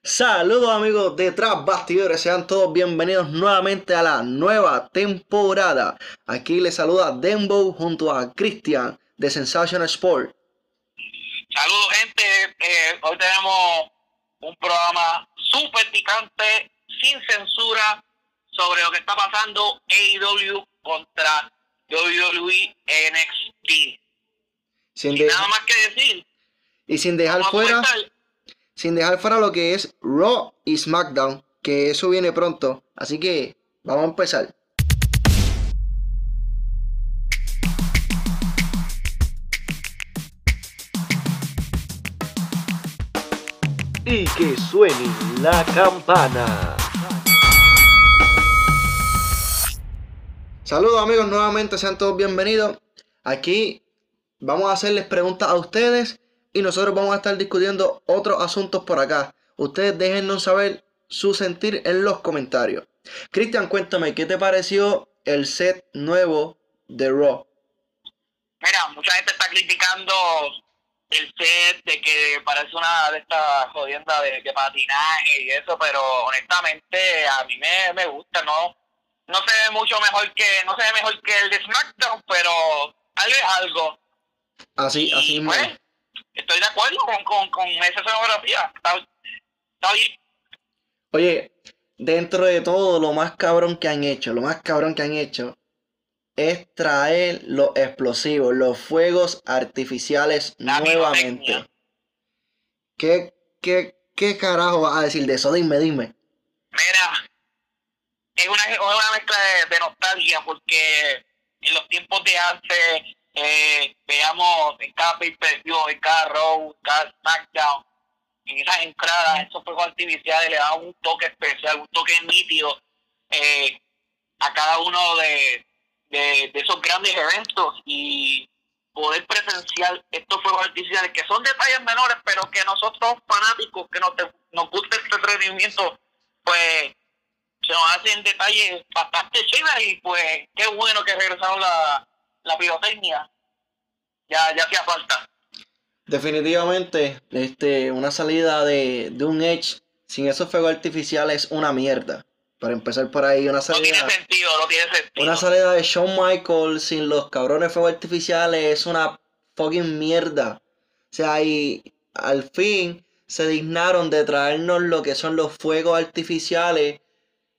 Saludos amigos de Tras Bastidores, sean todos bienvenidos nuevamente a la nueva temporada. Aquí les saluda Dembo junto a Cristian de Sensational Sport. Saludos gente, eh, hoy tenemos un programa súper picante, sin censura, sobre lo que está pasando AEW contra WWE NXT. Sin Y de- nada más que decir. y sin dejar fuera. Sin dejar fuera lo que es Raw y SmackDown, que eso viene pronto. Así que vamos a empezar. Y que suene la campana. Saludos amigos, nuevamente sean todos bienvenidos. Aquí vamos a hacerles preguntas a ustedes y nosotros vamos a estar discutiendo otros asuntos por acá. Ustedes déjennos saber su sentir en los comentarios. Cristian, cuéntame, ¿qué te pareció el set nuevo de Raw? Mira, mucha gente está criticando el set de que parece una de estas jodiendas de, de patinaje y eso, pero honestamente a mí me, me gusta, ¿no? No se ve mucho mejor que, no se ve mejor que el de SmackDown, pero algo es algo. Así, así Y, mismo. Estoy de acuerdo con, con, con esa escenografía. Está, está bien. Oye, dentro de todo lo más cabrón que han hecho, lo más cabrón que han hecho es traer los explosivos, los fuegos artificiales La nuevamente. ¿Qué, qué, qué carajo vas a decir de eso? Dime, dime. Mira, es una, es una mezcla de, de nostalgia porque en los tiempos de antes eh, veamos en cada pay-per-view, en cada Raw, en cada SmackDown, en esas entradas, esos fuegos artificiales le daban un toque especial, un toque nítido eh, a cada uno de esos grandes eventos y poder presenciar estos fuegos artificiales que son detalles menores, pero que nosotros fanáticos que nos, nos gusta este entretenimiento, pues se nos hacen detalles bastante chéveres y pues qué bueno que regresaron la, la pirotecnia. Ya, ya hacía falta. Definitivamente, este, una salida de, de un Edge sin esos fuegos artificiales es una mierda. Para empezar por ahí, una No tiene salida, sentido, no tiene sentido. una salida de Shawn Michaels sin los cabrones fuegos artificiales es una fucking mierda. O sea, y al fin se dignaron de traernos lo que son los fuegos artificiales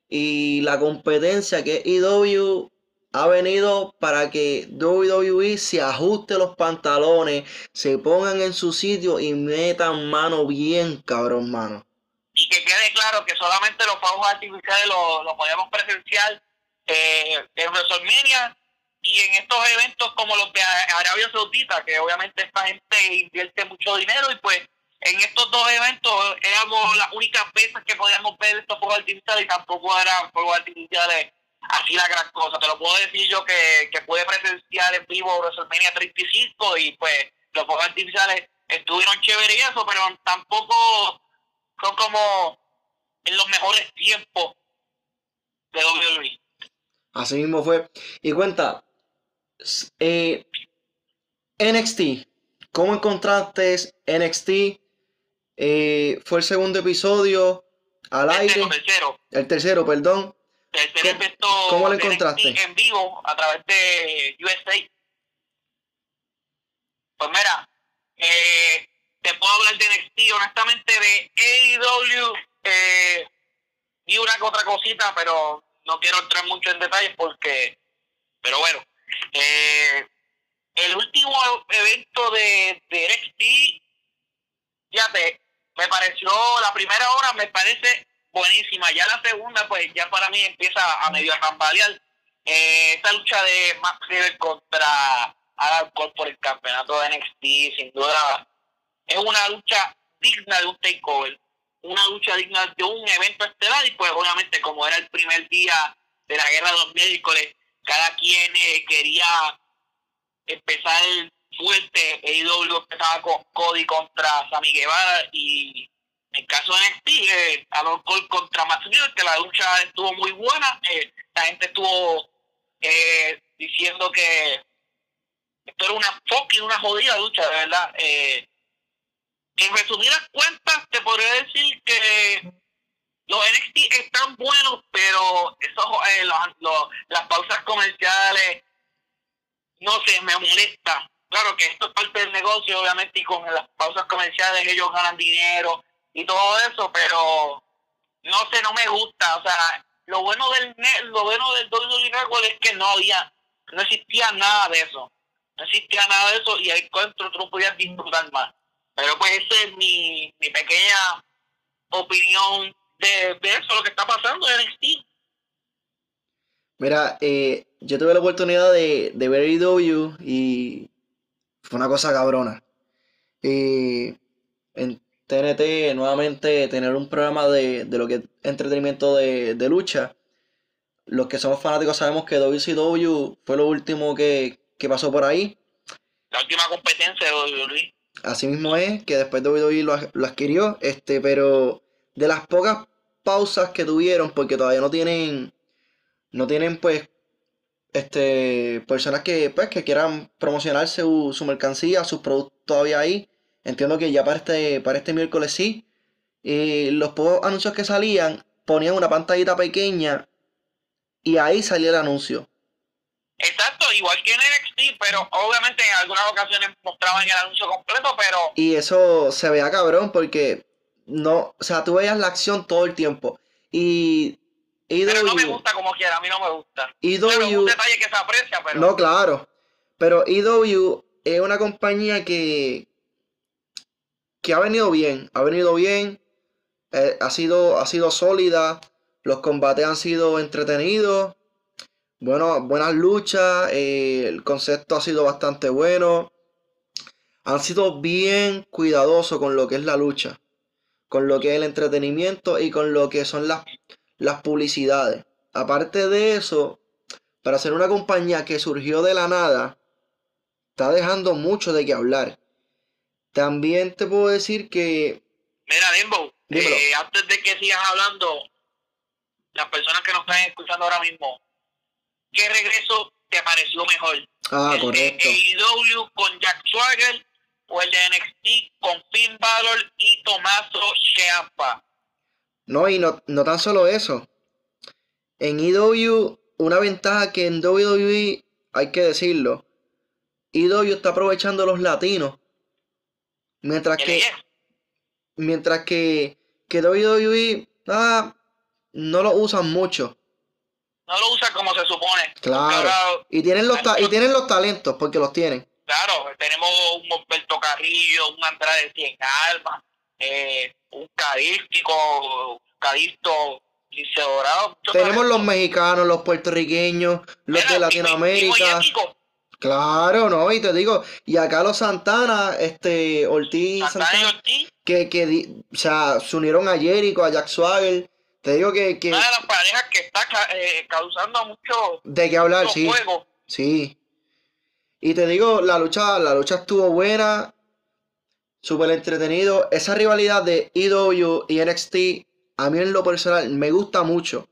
y la competencia que EW ha venido para que WWE se ajuste los pantalones, se pongan en su sitio y metan mano bien, cabrón, mano. y que quede claro que solamente los fuegos artificiales lo, lo podemos presenciar eh, en WrestleMania y en estos eventos como los de Arabia Saudita, que obviamente esta gente invierte mucho dinero y pues en estos dos eventos éramos las únicas veces que podíamos ver estos fuegos artificiales y tampoco eran fuegos artificiales así la gran cosa. Te lo puedo decir yo que, que pude presenciar en vivo WrestleMania 35 y pues los fuegos artificiales estuvieron chéveres y eso, pero tampoco son como en los mejores tiempos de. WWE. Así mismo fue. Y cuenta, eh, NXT, ¿cómo encontraste NXT? Eh, fue el segundo episodio al aire, Tercero, tercero, el tercero, perdón. Tercer ¿Cómo- evento cómo lo encontraste? en vivo a través de USA. Pues mira, eh, te puedo hablar de NXT, honestamente de AEW, eh, vi una que otra cosita, pero no quiero entrar mucho en detalles porque, pero bueno, eh, el último evento de, de NXT, fíjate, me pareció, la primera hora me parece buenísima, ya la segunda pues ya para mí empieza a medio tambalear. Eh, esta lucha de Max River contra Adam por el campeonato de NXT, sin duda, es una lucha digna de un takeover, una lucha digna de un evento estelar y pues obviamente como era el primer día de la guerra de los miércoles, cada quien eh, quería empezar fuerte, AEW empezaba con Cody contra Sammy Guevara y en caso de NXT, eh, Adam Cole contra River, que la lucha estuvo muy buena, eh, la gente estuvo eh, diciendo que esto era una fucking, una jodida lucha, de verdad. Eh, en resumidas cuentas, te podría decir que los NXT están buenos, pero esos, eh, las pausas comerciales, no sé, me molesta. Claro que esto es parte del negocio, obviamente, y con las pausas comerciales ellos ganan dinero y todo eso, pero no sé, no me gusta. O sea, lo bueno del lo bueno del WWE Network es que no había, no existía nada de eso. No existía nada de eso y ahí encuentro tú podías disfrutar más. Pero pues esa es mi, mi pequeña opinión de, eso, lo que está pasando en NXT. Mira, eh, yo tuve la oportunidad de, de ver IW y fue una cosa cabrona. En TNT, nuevamente, tener un programa de, lo que es entretenimiento de, lucha. Los que somos fanáticos sabemos que WCW fue lo último que, pasó por ahí. La última competencia de WWE. Así mismo es, que después WWE lo, lo adquirió, este, pero de las pocas pausas que tuvieron, porque todavía no tienen, no tienen pues este, personas que, pues, que quieran promocionar su, mercancía, sus productos todavía ahí. Entiendo que ya para este, para este miércoles sí. Y los pocos anuncios que salían ponían una pantallita pequeña y ahí salía el anuncio. Exacto, igual que en NXT, pero obviamente en algunas ocasiones mostraban el anuncio completo, pero... Y eso se veía cabrón porque no, o sea, tú veías la acción todo el tiempo. Y pero no me gusta como quiera, a mí no me gusta. es un detalle que se aprecia, pero. No, claro. Pero EW es una compañía que. Que ha venido bien. Ha venido bien. Eh, ha, sido, ha sido sólida. Los combates han sido entretenidos. Bueno, buenas luchas. Eh, el concepto ha sido bastante bueno. Han sido bien cuidadosos con lo que es la lucha. Con lo que es el entretenimiento y con lo que son las las publicidades. Aparte de eso, para ser una compañía que surgió de la nada, está dejando mucho de qué hablar. También te puedo decir que... Mira, Limbo, eh, antes de que sigas hablando, las personas que nos están escuchando ahora mismo, ¿qué regreso te pareció mejor? Ah, correcto. ¿El de AEW con Jack Swagger o el de NXT con Finn Balor y Tomaso Ciampa? No, y no, tan solo eso. En EW, una ventaja que en WWE, hay que decirlo, EW está aprovechando los latinos. Mientras que. Mientras que, que WWE ah, no lo usan mucho. No lo usan como se supone. Claro. y tienen los y tienen los talentos, porque los tienen. Claro, tenemos un Humberto Carrillo, un Andrade Cien Alma, eh, un cadístico, cadito, Dorado. Tenemos los mexicanos, los puertorriqueños, los de Latinoamérica. Claro, no, y te digo, y acá los Santana, este, Ortiz, Santana, que, que, o sea, se unieron a Jericho, a Jack Swagger. Te digo que, que una de las parejas que está eh, causando mucho de qué hablar, sí. Sí. Y te digo, la lucha, la lucha estuvo buena súper entretenido. Esa rivalidad de EW y NXT, a mí en lo personal, me gusta mucho.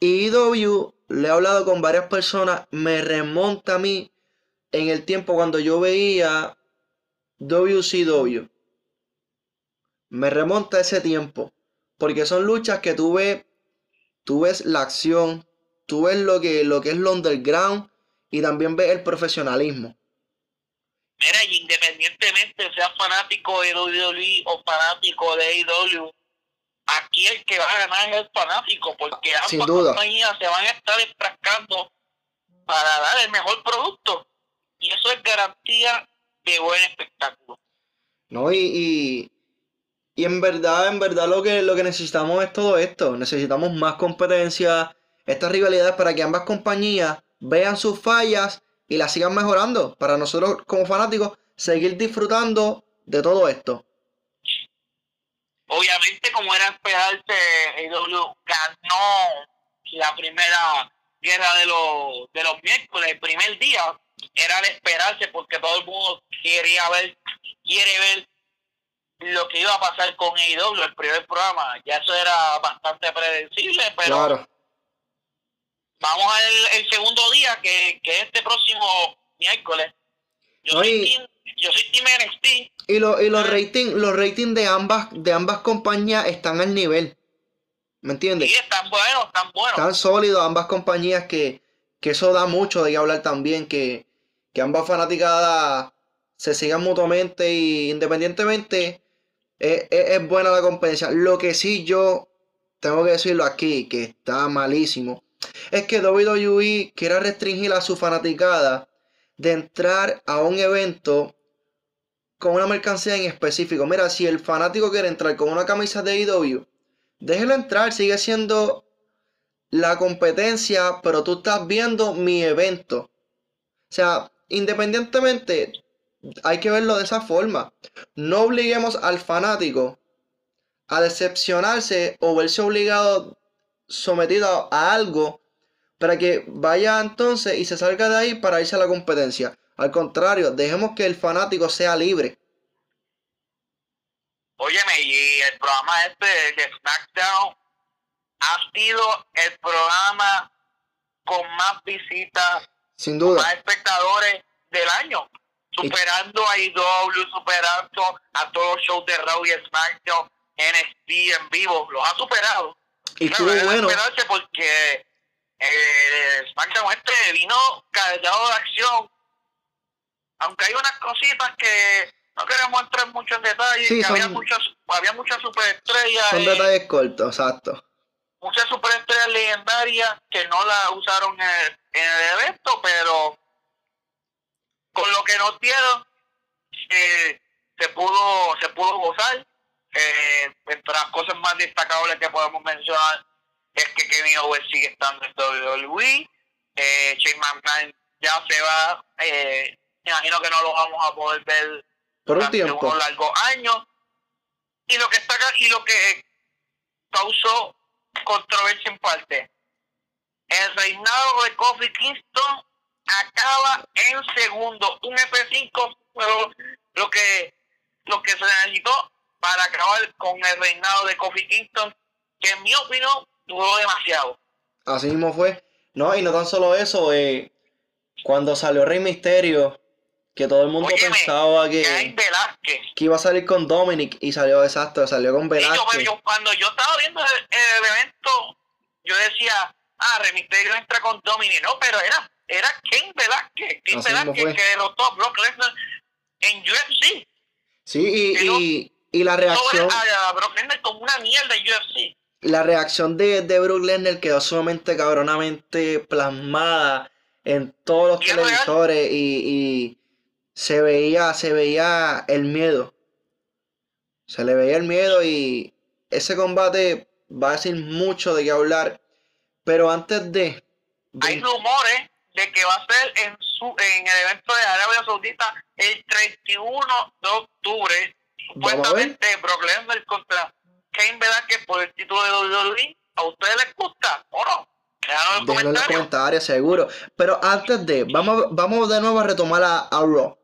Y EW, le he hablado con varias personas, me remonta a mí en el tiempo cuando yo veía WCW. Me remonta a ese tiempo. Porque son luchas que tú ves, tú ves la acción, tú ves lo que, lo que es lo underground y también ves el profesionalismo. Mira, y independientemente sea fanático de WWE o fanático de AEW, aquí el que va a ganar es el fanático, porque ambas compañías se van a estar enfrascando para dar el mejor producto. Y eso es garantía de buen espectáculo. No, y, y, en verdad, en verdad lo que, lo que necesitamos es todo esto. Necesitamos más competencia, estas rivalidades para que ambas compañías vean sus fallas y la sigan mejorando para nosotros como fanáticos seguir disfrutando de todo esto. Obviamente, como era esperarse, AEW ganó la primera guerra de los, de los miércoles, el primer día, era de esperarse porque todo el mundo quería ver, quiere ver lo que iba a pasar con AEW, el primer programa. Ya eso era bastante predecible, pero claro vamos al el segundo día, que, que este próximo miércoles. Yo, yo soy Team NXT. Y, lo, y los ratings los rating de ambas de ambas compañías están al nivel. ¿Me entiendes? Sí, están buenos, están buenos. Están sólidos ambas compañías que, que eso da mucho de hablar también, que, que ambas fanaticadas se sigan mutuamente y independientemente es, buena la competencia. Lo que sí yo tengo que decirlo aquí, que está malísimo, es que WWE quiere restringir a su fanaticada de entrar a un evento con una mercancía en específico. Mira, si el fanático quiere entrar con una camisa de AEW, déjelo entrar, sigue siendo la competencia, pero tú estás viendo mi evento. O sea, independientemente, hay que verlo de esa forma. No obliguemos al fanático a decepcionarse o verse obligado, sometido a algo, para que vaya entonces y se salga de ahí para irse a la competencia. Al contrario, dejemos que el fanático sea libre. Óyeme, y el programa este de SmackDown ha sido el programa con más visitas, Sin más duda. espectadores del año. Superando a IW, superando a todos los shows de Raw y SmackDown, NXT en vivo. Los ha superado. Y estuvo bueno. porque eh, SmackDown este vino cargado de acción. Aunque hay unas cositas que no queremos entrar mucho en detalle, Sí, que había son- muchas, había muchas superestrellas, Son eh, detalles cortos, exacto. muchas superestrellas legendarias que no la usaron en el, en el evento, pero con lo que nos dieron eh, se pudo se pudo gozar. Eh, entre las cosas más destacables que podemos mencionar es que Kevin Owens sigue estando en WWE, eh, Shane McMahon ya se va, eh, me imagino que no lo vamos a poder ver Por un tiempo. unos largos años. Y lo que está acá- y lo que causó controversia en parte. El reinado de Kofi Kingston acaba en segundo. Un F5 fue lo- lo que lo que se necesitó para acabar con el reinado de Kofi Kingston, que en mi opinión duró demasiado. Así mismo fue. No, y no tan solo eso, eh, cuando salió Rey Misterio, que todo el mundo Óyeme, pensaba Que que, iba a salir con Dominic y salió exacto, salió con Sí, yo, Velázquez. yo- cuando yo estaba viendo el, el evento, yo decía, ah, Rey Mysterio entra con Dominic. No, pero era, era Ken Velázquez. Ken Así Velázquez que derrotó a Brock Lesnar en UFC. Sí, y, y, y la reacción, a, a Brock Lesnar como una mierda en UFC. la reacción de, de Brook Lesnar quedó sumamente cabronamente plasmada en todos los televisores y, y se veía, se veía el miedo. Se le veía el miedo y ese combate va a decir mucho de qué hablar. Pero antes de, de- Hay rumores de que va a ser en su en el evento de Arabia Saudita el 31 de octubre. Supuestamente Brock Lesnar contra Ken Velázquez por el título de WWE. ¿A ustedes les gusta o no? Déjenlo en los comentarios. seguro. Pero antes de, vamos, vamos de nuevo a retomar a, a Raw.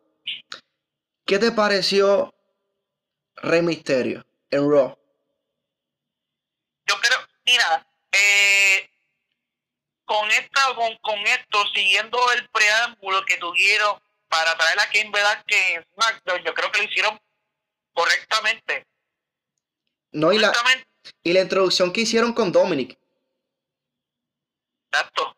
¿Qué te pareció Rey Misterio en Raw? Yo creo, mira, eh, con esta, con, con esto, siguiendo el preámbulo que tuvieron para traer a Ken Velázquez en SmackDown, yo creo que lo hicieron correctamente. No, y la, y la introducción que hicieron con Dominic. exacto.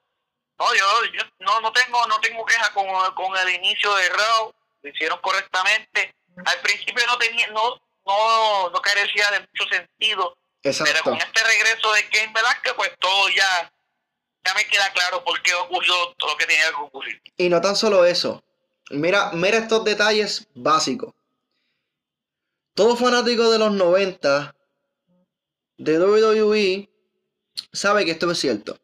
No, yo, yo no, no tengo, no tengo queja con, con el inicio de Raw, lo hicieron correctamente. Al principio no tenía, no, no, no carecía de mucho sentido, pero Exacto. con este regreso de Ken Velázquez, pues todo ya, ya me queda claro por qué ocurrió todo lo que tenía que ocurrir. Y no tan solo eso. Mira, mira estos detalles básicos. Todo fanático de los 90 de WWE sabe que esto es cierto.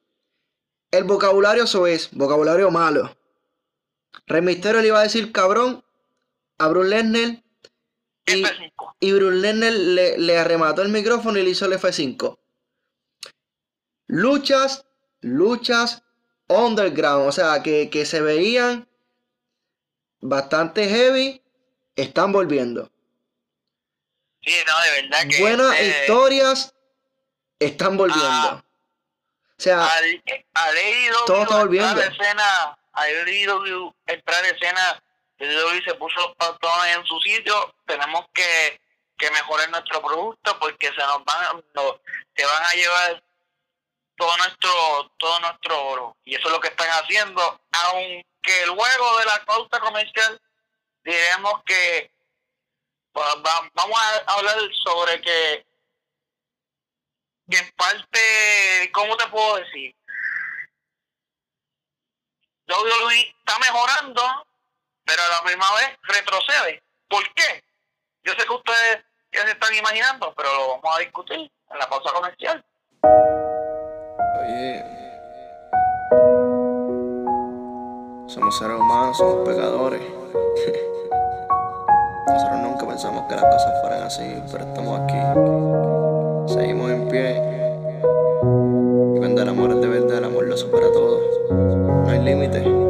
El vocabulario eso es, vocabulario malo. Rey Mysterio le iba a decir cabrón a Bruce Lesnar y, F5. y Bruce Lesnar le, le arremató el micrófono y le hizo el F5. Luchas, luchas underground, o sea, que, que se veían bastante heavy, están volviendo. Sí, no, de verdad que. Buenas eh, historias están volviendo. Ah. O sea, Al, al AEW Todo está volviendo. escena, al AEW entrar a escena WWE se puso los patrones en su sitio, tenemos que, que mejorar nuestro producto porque se nos van, se van a llevar todo nuestro, todo nuestro oro. Y eso es lo que están haciendo, aunque luego de la pauta comercial diremos que vamos a hablar sobre que, que en parte, ¿cómo te puedo decir? WWE está mejorando, pero a la misma vez retrocede. ¿Por qué? Yo sé que ustedes ya se están imaginando, pero lo vamos a discutir en la pausa comercial. Somos seres humanos, somos pecadores. Nosotros nunca pensamos que las cosas fueran así, pero estamos aquí. Seguimos en pie. Y cuando el amor es de verdad, el amor lo supera todo. No hay límite.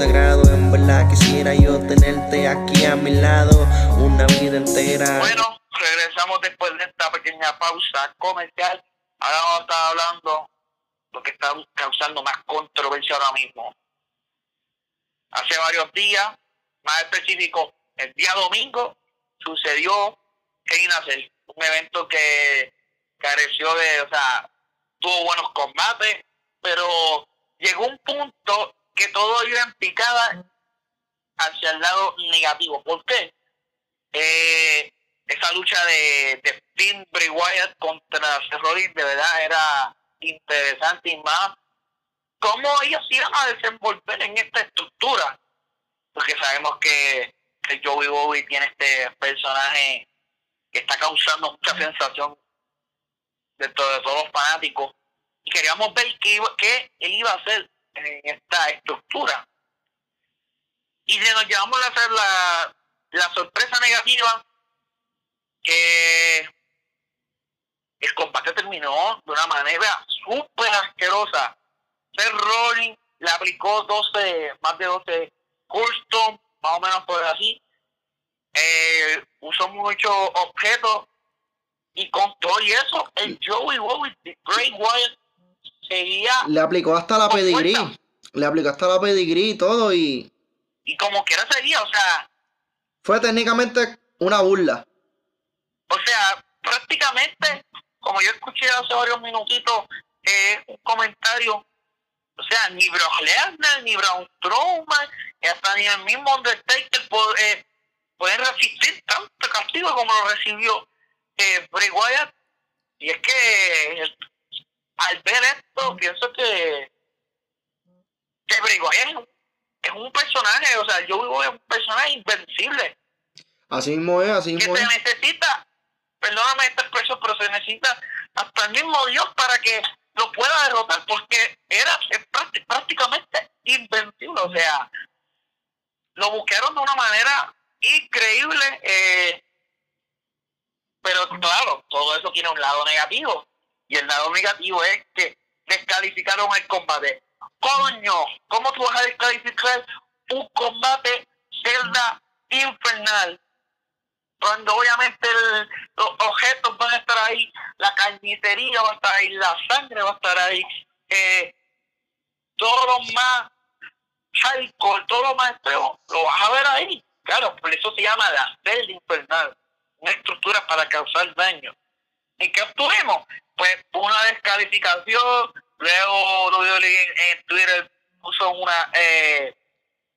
Sagrado. En verdad quisiera yo tenerte aquí a mi lado una vida entera. Bueno, regresamos después de esta pequeña pausa comercial. Ahora vamos a estar hablando lo que está causando más controversia ahora mismo. Hace varios días, más específico, el día domingo, sucedió en Nacer, un evento que careció de, o sea, tuvo buenos combates, pero llegó un punto que todo iba en picada hacia el lado negativo. ¿Por qué? Eh, esa lucha de, de Finn Bray Wyatt contra Seth de verdad era interesante y más cómo ellos iban a desenvolver en esta estructura porque sabemos que, que Joey Bobby tiene este personaje que está causando mucha sensación dentro de todos los fanáticos y queríamos ver qué, qué él iba a hacer en esta estructura. Y se nos llevamos a hacer la, la sorpresa negativa que el combate terminó de una manera súper asquerosa. Seth Rollins le aplicó 12, más de 12 custom, más o menos por así. Eh, usó muchos objetos y con todo y eso, el Joey Wowie, Great Wyatt, seguía. Le aplicó hasta la pedigrí. Le aplicó hasta la pedigrí y todo y. Y como quiera seguía, o sea. Fue técnicamente una burla. O sea, prácticamente, como yo escuché hace varios minutitos, eh, un comentario. O sea, ni Brock Lesnar, ni Braun Strowman, hasta ni el mismo Undertaker puede, pueden resistir tanto castigo como lo recibió eh, Bray Wyatt, y es que al ver esto pienso que que Wyatt es un, personaje, o sea, yo vivo en un personaje invencible. Así mismo es, así mismo que se necesita, perdóname esta expresión, pero se necesita hasta el mismo Dios para que lo pueda derrotar, porque era prácticamente invencible, o sea, lo buscaron de una manera increíble. Eh, pero claro, todo eso tiene un lado negativo. Y el lado negativo es que descalificaron el combate. Coño, ¿cómo tú vas a descalificar un combate celda infernal? Cuando obviamente los objetos van a estar ahí, la carnicería va a estar ahí, la sangre va a estar ahí, eh, todo lo más alcohol, todo lo más extremo, lo vas a ver ahí. Claro, por eso se llama la celda infernal una estructura para causar daño. ¿Y qué obtuvimos? Pues una descalificación, luego lo en Twitter puso una, eh,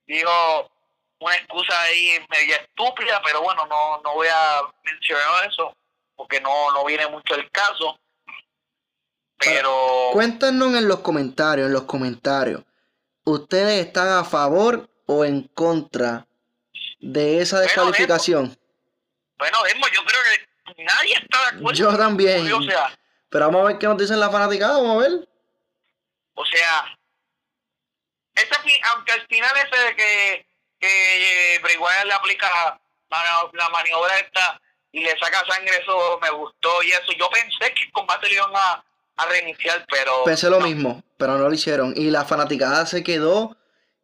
dijo una excusa ahí media estúpida, pero bueno, no, no voy a mencionar eso porque no, no viene mucho el caso. Pero Cuéntanos en los comentarios, en los comentarios. ¿Ustedes están a favor o en contra de esa descalificación? bueno, Desmo, yo creo que nadie está de acuerdo. Yo también. O sea, Pero vamos a ver qué nos dicen las fanaticadas, vamos a ver. o sea, ese aunque al final ese de que, que eh, le aplica la, la maniobra esta y le saca sangre, eso me gustó y eso. Yo pensé que el combate lo iban a, a reiniciar, pero Pensé lo no. mismo, pero no lo hicieron. Y la fanaticada se quedó.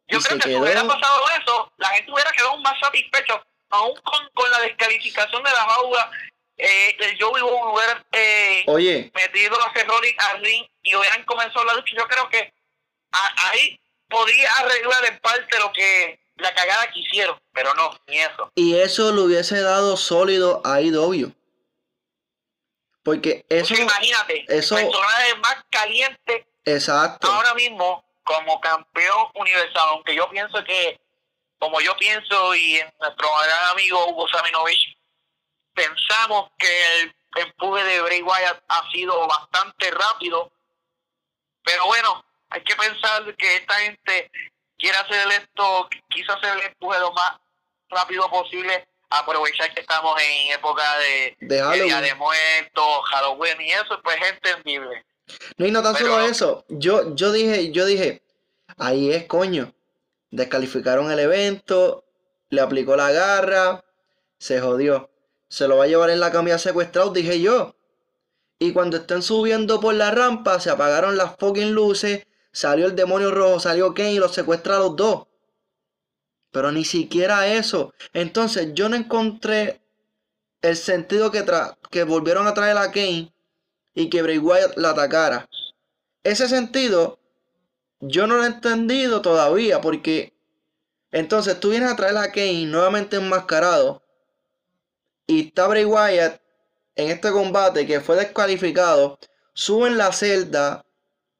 Yo creo que si hubiera pasado eso, la gente hubiera quedado más satisfecho, aún con, con la descalificación de la jaula. Eh, el Joey Bowen hubiera eh, Oye, metido a Rollins al ring y hubieran comenzado la lucha. Yo creo que a- ahí podría arreglar en parte lo que la cagada que hicieron, pero no, ni eso. y eso le hubiese dado sólido a IW. Porque eso. Entonces, imagínate, eso- el personaje más caliente Exacto. ahora mismo como campeón universal, aunque yo pienso que, como yo pienso y en nuestro gran amigo Hugo Saminovich, pensamos que el empuje de Bray Wyatt ha sido bastante rápido, pero bueno, hay que pensar que esta gente quiere hacer esto, quiso hacer el empuje lo más rápido posible, aprovechar que estamos en época de, De de Día de Muertos, Halloween y eso, pues es entendible. No, y no tan Pero- solo eso. Yo, yo dije, yo dije, ahí es coño. Descalificaron el evento, le aplicó la garra, se jodió. Se lo va a llevar en la camilla secuestrado, dije yo. Y cuando estén subiendo por la rampa, se apagaron las fucking luces, salió el demonio rojo, salió Kane y los secuestra a los dos. Pero ni siquiera eso. Entonces yo no encontré el sentido que, tra- que volvieron a traer a Kane y que Bray Wyatt la atacara. Ese sentido yo no lo he entendido todavía porque entonces tú vienes a traer a Kane nuevamente enmascarado y está Bray Wyatt en este combate que fue descalificado, suben la celda,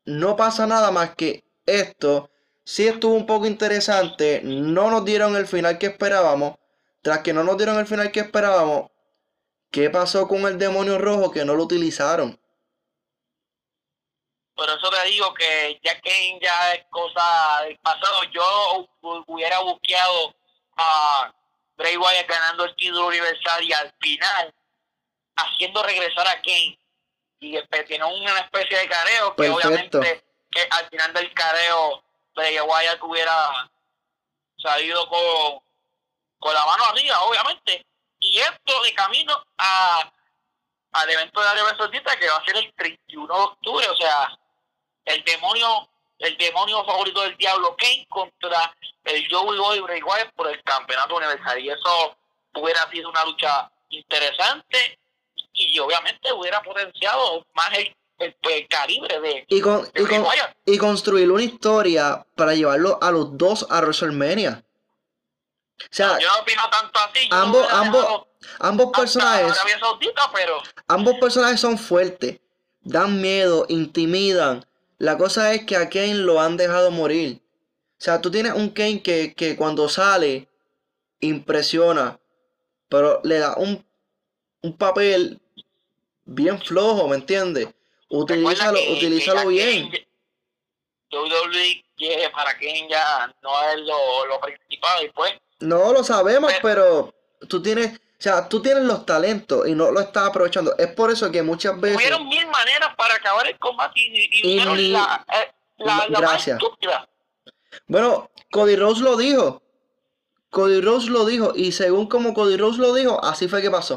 no pasa nada más que esto. Sí estuvo un poco interesante, no nos dieron el final que esperábamos. Tras que no nos dieron el final que esperábamos, ¿qué pasó con el demonio rojo que no lo utilizaron? Por eso te digo que ya Kane ya es cosa del pasado. Yo hu- hubiera buscado a Bray Wyatt ganando el título universal y al final haciendo regresar a Kane. Y después tiene una especie de careo que Perfecto. obviamente que al final del careo Bray Wyatt hubiera salido con, con la mano arriba, obviamente. Y esto de camino a al evento de Arabia Saudita que va a ser el 31 de octubre, o sea, el demonio, el demonio favorito del diablo Kane contra el Joey Boy Bray Wyatt por el campeonato universal y eso hubiera sido una lucha interesante y obviamente hubiera potenciado más el, el- el calibre de, Y, con, de y, Bray con- Wyatt. y construir una historia para llevarlo a los dos a WrestleMania. O sea, Yo no opino tanto así, yo ambos, ambos, ambos personajes, Arabia Saudita, pero ambos personajes son fuertes, dan miedo, intimidan. La cosa es que a Kane lo han dejado morir. O sea, tú tienes un Kane que, que cuando sale impresiona, pero le da un, un papel bien flojo, ¿me entiendes? Utilízalo, que- utilízalo que bien. Kane- WWE que para Kane ya no es lo, lo principal pues No lo sabemos, Pero- pero tú tienes, sea, tú tienes los talentos y no lo estás aprovechando. Es por eso que muchas veces, Hubieron mil maneras para acabar el combate y, y, Y ni- la, eh, la, la más estúpida. bueno, Cody Rose lo dijo. Cody Rose lo dijo y según como Cody Rose lo dijo, así fue que pasó.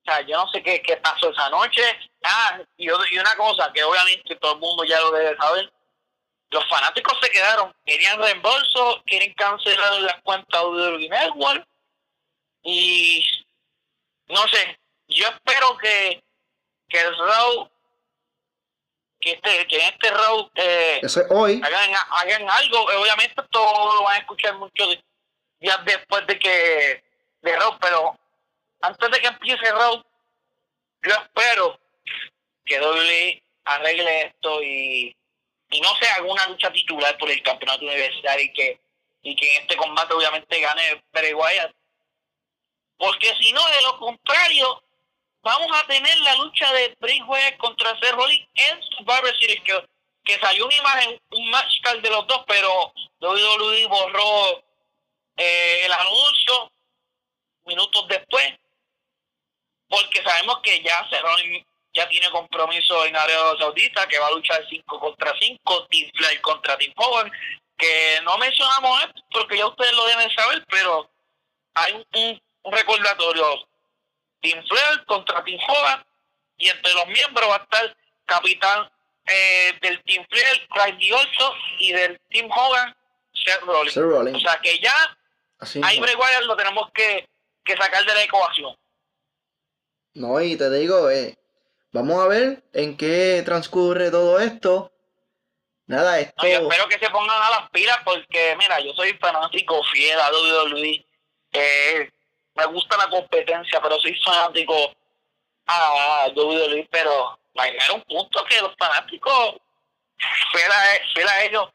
O sea, yo no sé qué, qué pasó esa noche. Ah, y, y una cosa que obviamente todo el mundo ya lo debe saber. Los fanáticos se quedaron, querían reembolso, quieren cancelar las cuentas de Network. Y no sé, yo espero que, que el Raw, que, este, que en este Raw eh, Eso es hoy. hagan, hagan algo. Obviamente esto lo van a escuchar muchos días después de que de Raw, pero antes de que empiece Raw, yo espero que WWE arregle esto y, y no sea alguna lucha titular por el campeonato universal y que y que en este combate obviamente gane Bray Wyatt. Porque si no, de lo contrario, vamos a tener la lucha de Wyatt contra Seth Rollins en Survivor Series, que, salió una imagen, un match de los dos, pero WWE borró eh, el anuncio minutos después, porque sabemos que ya Rollins ya tiene compromiso en Arabia Saudita, que va a luchar 5 contra 5, Team Flair contra Team Hogan, que no mencionamos esto porque ya ustedes lo deben saber, pero hay un, recordatorio, Team Flair contra Team Hogan, y entre los miembros va a estar capitán eh, del Team Flair, Craig Olson, y del Team Hogan, Seth Rollins. O sea que ya ahí Bray lo tenemos que, que sacar de la ecuación. No, y te digo, eh, Vamos a ver en qué transcurre todo esto. Nada, esto. espero que se pongan a las pilas porque, mira, yo soy fanático fiel a WWE. Eh, me gusta la competencia, pero soy fanático a WWE. Pero hay un punto que los fanáticos, fiel a, ellos,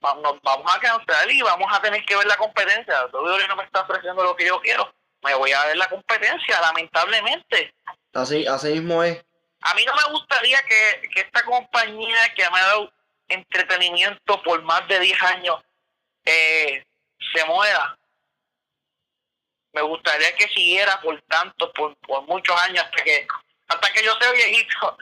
vamos, vamos a cancelar y vamos a tener que ver la competencia. WWE no me está ofreciendo lo que yo quiero. Me voy a ver la competencia, lamentablemente. Así, así mismo es. A mí no me gustaría que, esta compañía que me ha dado entretenimiento por más de 10 años eh, se muera. Me gustaría que siguiera por tanto, por, muchos años, hasta que hasta que yo sea viejito.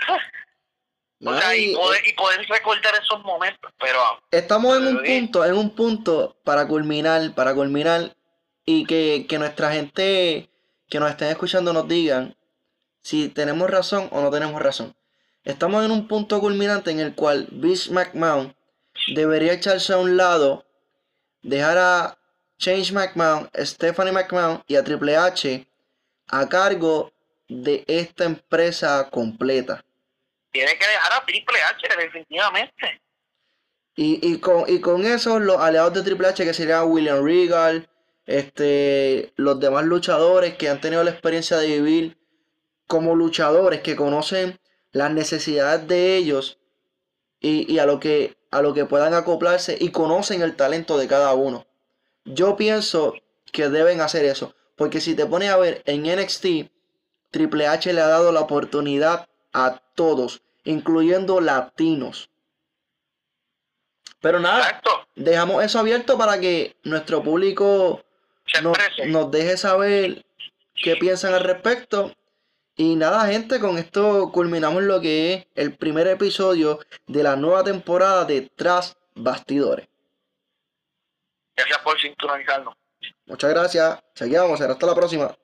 y, poder, recordar esos momentos, pero... Estamos en un punto, en un punto para culminar, para culminar y que, que nuestra gente que nos estén escuchando nos digan si tenemos razón o no tenemos razón. Estamos en un punto culminante en el cual Vince McMahon debería echarse a un lado, dejar a Change McMahon, Stephanie McMahon y a Triple H a cargo de esta empresa completa. Tiene que dejar a Triple H definitivamente. Y, con, y con eso los aliados de Triple H que serían William Regal, este, los demás luchadores que han tenido la experiencia de vivir como luchadores que conocen las necesidades de ellos y, a, lo que, a lo que puedan acoplarse y conocen el talento de cada uno. Yo pienso que deben hacer eso, porque si te pones a ver en NXT, Triple H le ha dado la oportunidad a todos, incluyendo latinos. Pero nada, dejamos eso abierto para que nuestro público nos deje saber qué piensan al respecto y nada, gente, con esto culminamos lo que es el primer episodio de la nueva temporada de Tras Bastidores. Gracias por sintonizarnos. Muchas gracias. Seguimos. Hasta la próxima.